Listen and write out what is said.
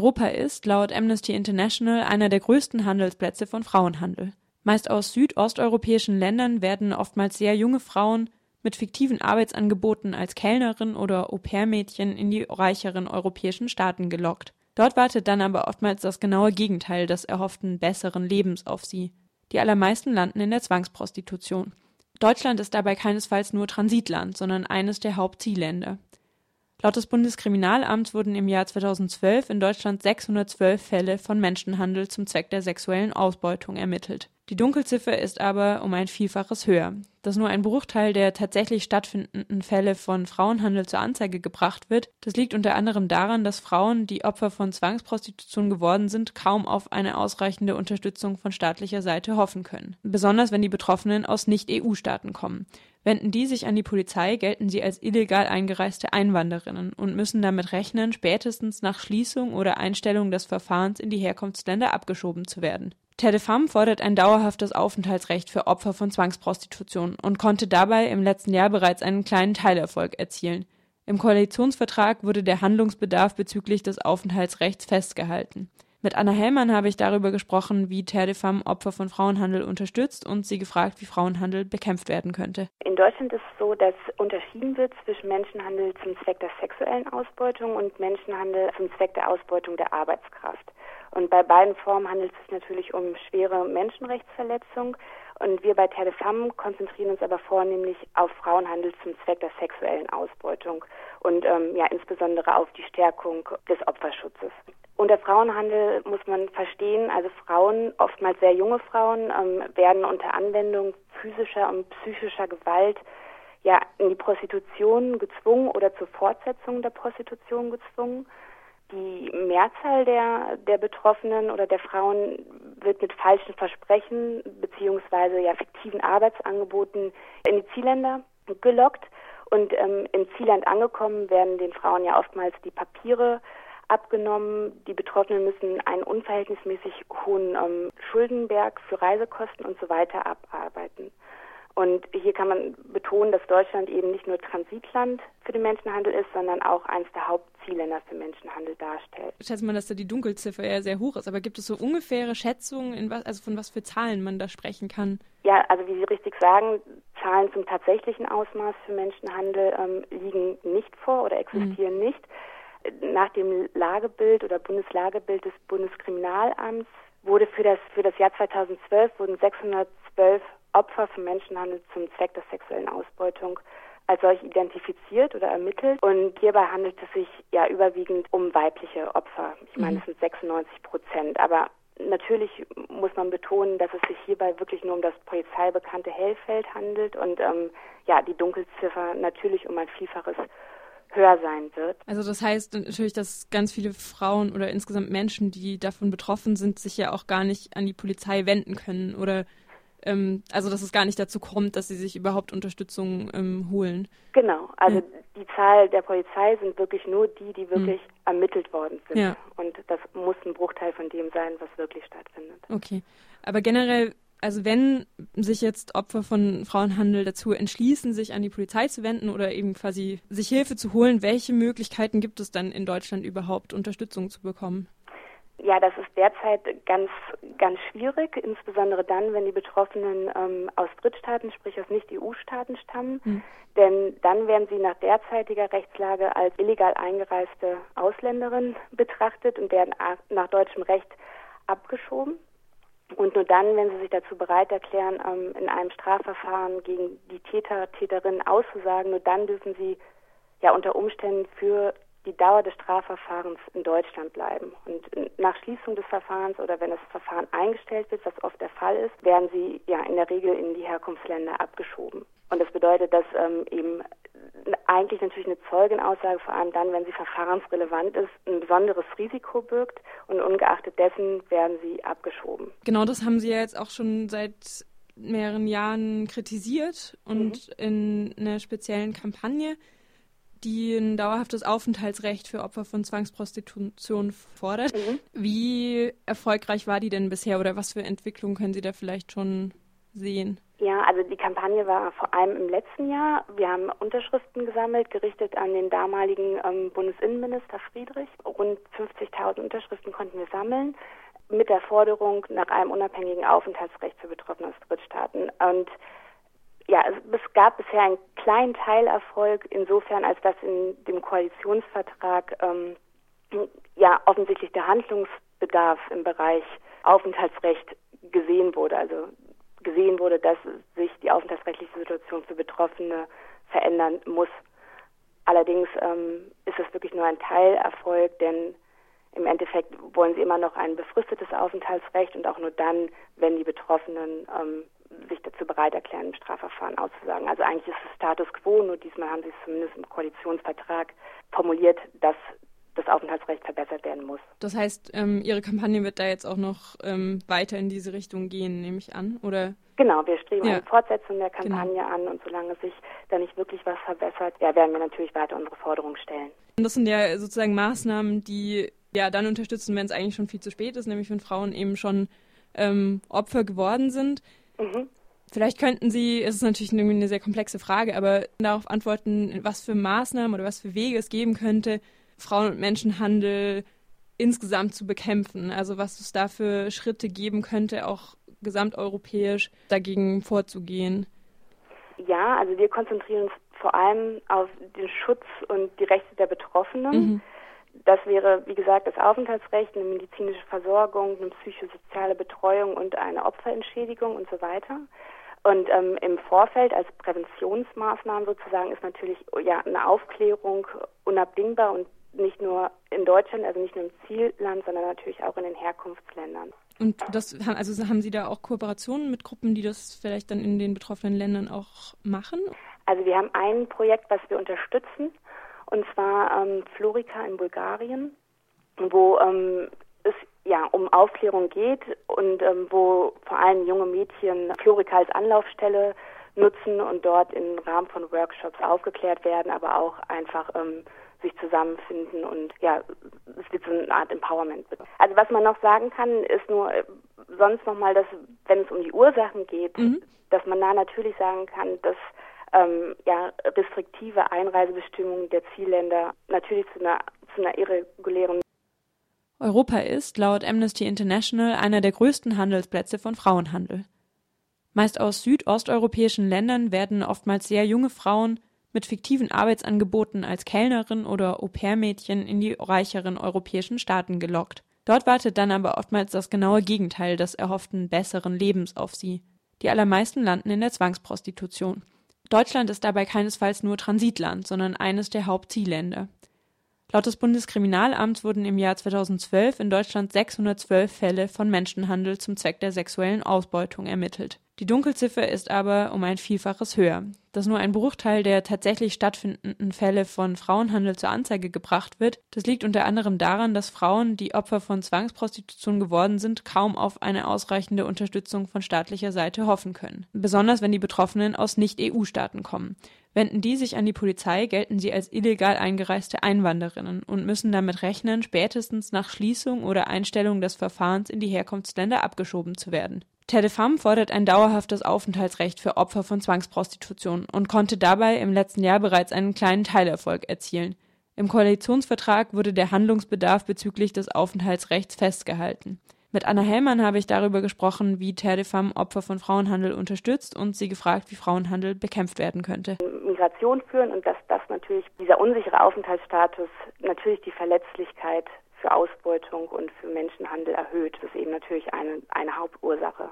Europa ist, laut Amnesty International, einer der größten Handelsplätze von Frauenhandel. Meist aus südosteuropäischen Ländern werden oftmals sehr junge Frauen mit fiktiven Arbeitsangeboten als Kellnerin oder Au-pair-Mädchen in die reicheren europäischen Staaten gelockt. Dort wartet dann aber oftmals das genaue Gegenteil des erhofften besseren Lebens auf sie. Die allermeisten landen in der Zwangsprostitution. Deutschland ist dabei keinesfalls nur Transitland, sondern eines der Hauptzielländer. Laut des Bundeskriminalamts wurden im Jahr 2012 in Deutschland 612 Fälle von Menschenhandel zum Zweck der sexuellen Ausbeutung ermittelt. Die Dunkelziffer ist aber um ein Vielfaches höher. Dass nur ein Bruchteil der tatsächlich stattfindenden Fälle von Frauenhandel zur Anzeige gebracht wird, das liegt unter anderem daran, dass Frauen, die Opfer von Zwangsprostitution geworden sind, kaum auf eine ausreichende Unterstützung von staatlicher Seite hoffen können. Besonders wenn die Betroffenen aus Nicht-EU-Staaten kommen. Wenden die sich an die Polizei, gelten sie als illegal eingereiste Einwanderinnen und müssen damit rechnen, spätestens nach Schließung oder Einstellung des Verfahrens in die Herkunftsländer abgeschoben zu werden. Terre de Femme fordert ein dauerhaftes Aufenthaltsrecht für Opfer von Zwangsprostitution und konnte dabei im letzten Jahr bereits einen kleinen Teilerfolg erzielen. Im Koalitionsvertrag wurde der Handlungsbedarf bezüglich des Aufenthaltsrechts festgehalten. Mit Anna Hellmann habe ich darüber gesprochen, wie Terre de Femme Opfer von Frauenhandel unterstützt und sie gefragt, wie Frauenhandel bekämpft werden könnte. In Deutschland ist es so, dass unterschieden wird zwischen Menschenhandel zum Zweck der sexuellen Ausbeutung und Menschenhandel zum Zweck der Ausbeutung der Arbeitskraft. Und bei beiden Formen handelt es sich natürlich um schwere Menschenrechtsverletzung. Und wir bei Terre de Femme konzentrieren uns aber vornehmlich auf Frauenhandel zum Zweck der sexuellen Ausbeutung und ähm, ja insbesondere auf die Stärkung des Opferschutzes. Unter Frauenhandel muss man verstehen, also Frauen, oftmals sehr junge Frauen, ähm, werden unter Anwendung physischer und psychischer Gewalt ja in die Prostitution gezwungen oder zur Fortsetzung der Prostitution gezwungen. Die Mehrzahl der, der Betroffenen oder der Frauen wird mit falschen Versprechen beziehungsweise ja fiktiven Arbeitsangeboten in die Zielländer gelockt. Und ähm, im Zielland angekommen werden den Frauen ja oftmals die Papiere abgenommen. Die Betroffenen müssen einen unverhältnismäßig hohen ähm, Schuldenberg für Reisekosten und so weiter abarbeiten. Und hier kann man betonen, dass Deutschland eben nicht nur Transitland für den Menschenhandel ist, sondern auch eines der Hauptzielländer für Menschenhandel darstellt. Schätzt man, dass da die Dunkelziffer ja sehr hoch ist, aber gibt es so ungefähre Schätzungen, was, also von was für Zahlen man da sprechen kann? Ja, also wie Sie richtig sagen, Zahlen zum tatsächlichen Ausmaß für Menschenhandel ähm, liegen nicht vor oder existieren mhm. nicht. Nach dem Lagebild oder Bundeslagebild des Bundeskriminalamts wurde für das, für das Jahr 2012 wurden 612 Opfer von Menschenhandel zum Zweck der sexuellen Ausbeutung als solch identifiziert oder ermittelt. Und hierbei handelt es sich ja überwiegend um weibliche Opfer. Ich meine, es mhm. sind 96 Prozent. Aber natürlich muss man betonen, dass es sich hierbei wirklich nur um das polizeibekannte Hellfeld handelt und ähm, ja, die Dunkelziffer natürlich um ein Vielfaches höher sein wird. Also das heißt natürlich, dass ganz viele Frauen oder insgesamt Menschen, die davon betroffen sind, sich ja auch gar nicht an die Polizei wenden können oder ähm, also dass es gar nicht dazu kommt, dass sie sich überhaupt Unterstützung ähm, holen. Genau, also ja. die Zahl der Polizei sind wirklich nur die, die wirklich mhm. ermittelt worden sind. Ja. Und das muss ein Bruchteil von dem sein, was wirklich stattfindet. Okay, aber generell, also wenn sich jetzt Opfer von Frauenhandel dazu entschließen, sich an die Polizei zu wenden oder eben quasi sich Hilfe zu holen, welche Möglichkeiten gibt es dann in Deutschland überhaupt, Unterstützung zu bekommen? Ja, das ist derzeit ganz, ganz schwierig, insbesondere dann, wenn die Betroffenen ähm, aus Drittstaaten, sprich aus Nicht-EU-Staaten stammen. Mhm. Denn dann werden sie nach derzeitiger Rechtslage als illegal eingereiste Ausländerin betrachtet und werden nach deutschem Recht abgeschoben. Und nur dann, wenn sie sich dazu bereit erklären, ähm, in einem Strafverfahren gegen die Täter, Täterinnen auszusagen, nur dann dürfen sie ja unter Umständen für die Dauer des Strafverfahrens in Deutschland bleiben. Und nach Schließung des Verfahrens oder wenn das Verfahren eingestellt wird, was oft der Fall ist, werden sie ja in der Regel in die Herkunftsländer abgeschoben. Und das bedeutet, dass ähm, eben eigentlich natürlich eine Zeugenaussage, vor allem dann, wenn sie verfahrensrelevant ist, ein besonderes Risiko birgt und ungeachtet dessen werden sie abgeschoben. Genau das haben Sie ja jetzt auch schon seit mehreren Jahren kritisiert und mhm. in einer speziellen Kampagne die ein dauerhaftes Aufenthaltsrecht für Opfer von Zwangsprostitution fordert. Mhm. Wie erfolgreich war die denn bisher oder was für Entwicklungen können Sie da vielleicht schon sehen? Ja, also die Kampagne war vor allem im letzten Jahr. Wir haben Unterschriften gesammelt, gerichtet an den damaligen ähm, Bundesinnenminister Friedrich. Rund 50.000 Unterschriften konnten wir sammeln mit der Forderung nach einem unabhängigen Aufenthaltsrecht für Betroffene aus Drittstaaten. Und ja, es, gab bisher einen kleinen Teilerfolg insofern, als dass in dem Koalitionsvertrag ähm, ja offensichtlich der Handlungsbedarf im Bereich Aufenthaltsrecht gesehen wurde. Also gesehen wurde, dass sich die aufenthaltsrechtliche Situation für Betroffene verändern muss. Allerdings ähm, ist es wirklich nur ein Teilerfolg, denn im Endeffekt wollen sie immer noch ein befristetes Aufenthaltsrecht und auch nur dann, wenn die Betroffenen ähm, sich dazu bereit erklären, im Strafverfahren auszusagen. Also eigentlich ist es Status quo, nur diesmal haben sie es zumindest im Koalitionsvertrag formuliert, dass das Aufenthaltsrecht verbessert werden muss. Das heißt, ähm, Ihre Kampagne wird da jetzt auch noch ähm, weiter in diese Richtung gehen, nehme ich an, oder? Genau, wir streben ja. eine Fortsetzung der Kampagne genau. an und solange sich da nicht wirklich was verbessert, ja, werden wir natürlich weiter unsere Forderungen stellen. Und das sind ja sozusagen Maßnahmen, die ja dann unterstützen, wenn es eigentlich schon viel zu spät ist, nämlich wenn Frauen eben schon ähm, Opfer geworden sind. Mhm. Vielleicht könnten Sie, es ist natürlich irgendwie eine sehr komplexe Frage, aber darauf antworten, was für Maßnahmen oder was für Wege es geben könnte, Frauen- und Menschenhandel insgesamt zu bekämpfen. Also was es da für Schritte geben könnte, auch gesamteuropäisch dagegen vorzugehen. Ja, also wir konzentrieren uns vor allem auf den Schutz und die Rechte der Betroffenen. Mhm. Das wäre, wie gesagt, das Aufenthaltsrecht, eine medizinische Versorgung, eine psychosoziale Betreuung und eine Opferentschädigung und so weiter. Und ähm, im Vorfeld als Präventionsmaßnahmen sozusagen ist natürlich ja eine Aufklärung unabdingbar und nicht nur in Deutschland, also nicht nur im Zielland, sondern natürlich auch in den Herkunftsländern. Und das also haben Sie da auch Kooperationen mit Gruppen, die das vielleicht dann in den betroffenen Ländern auch machen? Also wir haben ein Projekt, was wir unterstützen, und zwar ähm, Florika in Bulgarien, wo ähm, es ja um Aufklärung geht und ähm, wo vor allem junge Mädchen Florika als Anlaufstelle nutzen und dort im Rahmen von Workshops aufgeklärt werden, aber auch einfach ähm, sich zusammenfinden und ja, es wird so eine Art Empowerment. Also was man noch sagen kann, ist nur äh, sonst nochmal, dass wenn es um die Ursachen geht, mhm. dass man da natürlich sagen kann, dass ähm, ja, restriktive Einreisebestimmungen der Zielländer natürlich zu einer, zu einer irregulären Europa ist, laut Amnesty International, einer der größten Handelsplätze von Frauenhandel. Meist aus südosteuropäischen Ländern werden oftmals sehr junge Frauen mit fiktiven Arbeitsangeboten als Kellnerin oder Au-pair-Mädchen in die reicheren europäischen Staaten gelockt. Dort wartet dann aber oftmals das genaue Gegenteil des erhofften besseren Lebens auf sie. Die allermeisten landen in der Zwangsprostitution. Deutschland ist dabei keinesfalls nur Transitland, sondern eines der Hauptzielländer. Laut des Bundeskriminalamts wurden im Jahr 2012 in Deutschland 612 Fälle von Menschenhandel zum Zweck der sexuellen Ausbeutung ermittelt. Die Dunkelziffer ist aber um ein Vielfaches höher. Dass nur ein Bruchteil der tatsächlich stattfindenden Fälle von Frauenhandel zur Anzeige gebracht wird, das liegt unter anderem daran, dass Frauen, die Opfer von Zwangsprostitution geworden sind, kaum auf eine ausreichende Unterstützung von staatlicher Seite hoffen können. Besonders wenn die Betroffenen aus Nicht-EU-Staaten kommen. Wenden die sich an die Polizei, gelten sie als illegal eingereiste Einwanderinnen und müssen damit rechnen, spätestens nach Schließung oder Einstellung des Verfahrens in die Herkunftsländer abgeschoben zu werden. Tedefam fordert ein dauerhaftes Aufenthaltsrecht für Opfer von Zwangsprostitution und konnte dabei im letzten Jahr bereits einen kleinen Teilerfolg erzielen. Im Koalitionsvertrag wurde der Handlungsbedarf bezüglich des Aufenthaltsrechts festgehalten. Mit Anna Hellmann habe ich darüber gesprochen, wie Terdefam Opfer von Frauenhandel unterstützt und sie gefragt, wie Frauenhandel bekämpft werden könnte. Migration führen und dass das natürlich, dieser unsichere Aufenthaltsstatus natürlich die Verletzlichkeit für Ausbeutung und für Menschenhandel erhöht. Das ist eben natürlich eine, eine Hauptursache.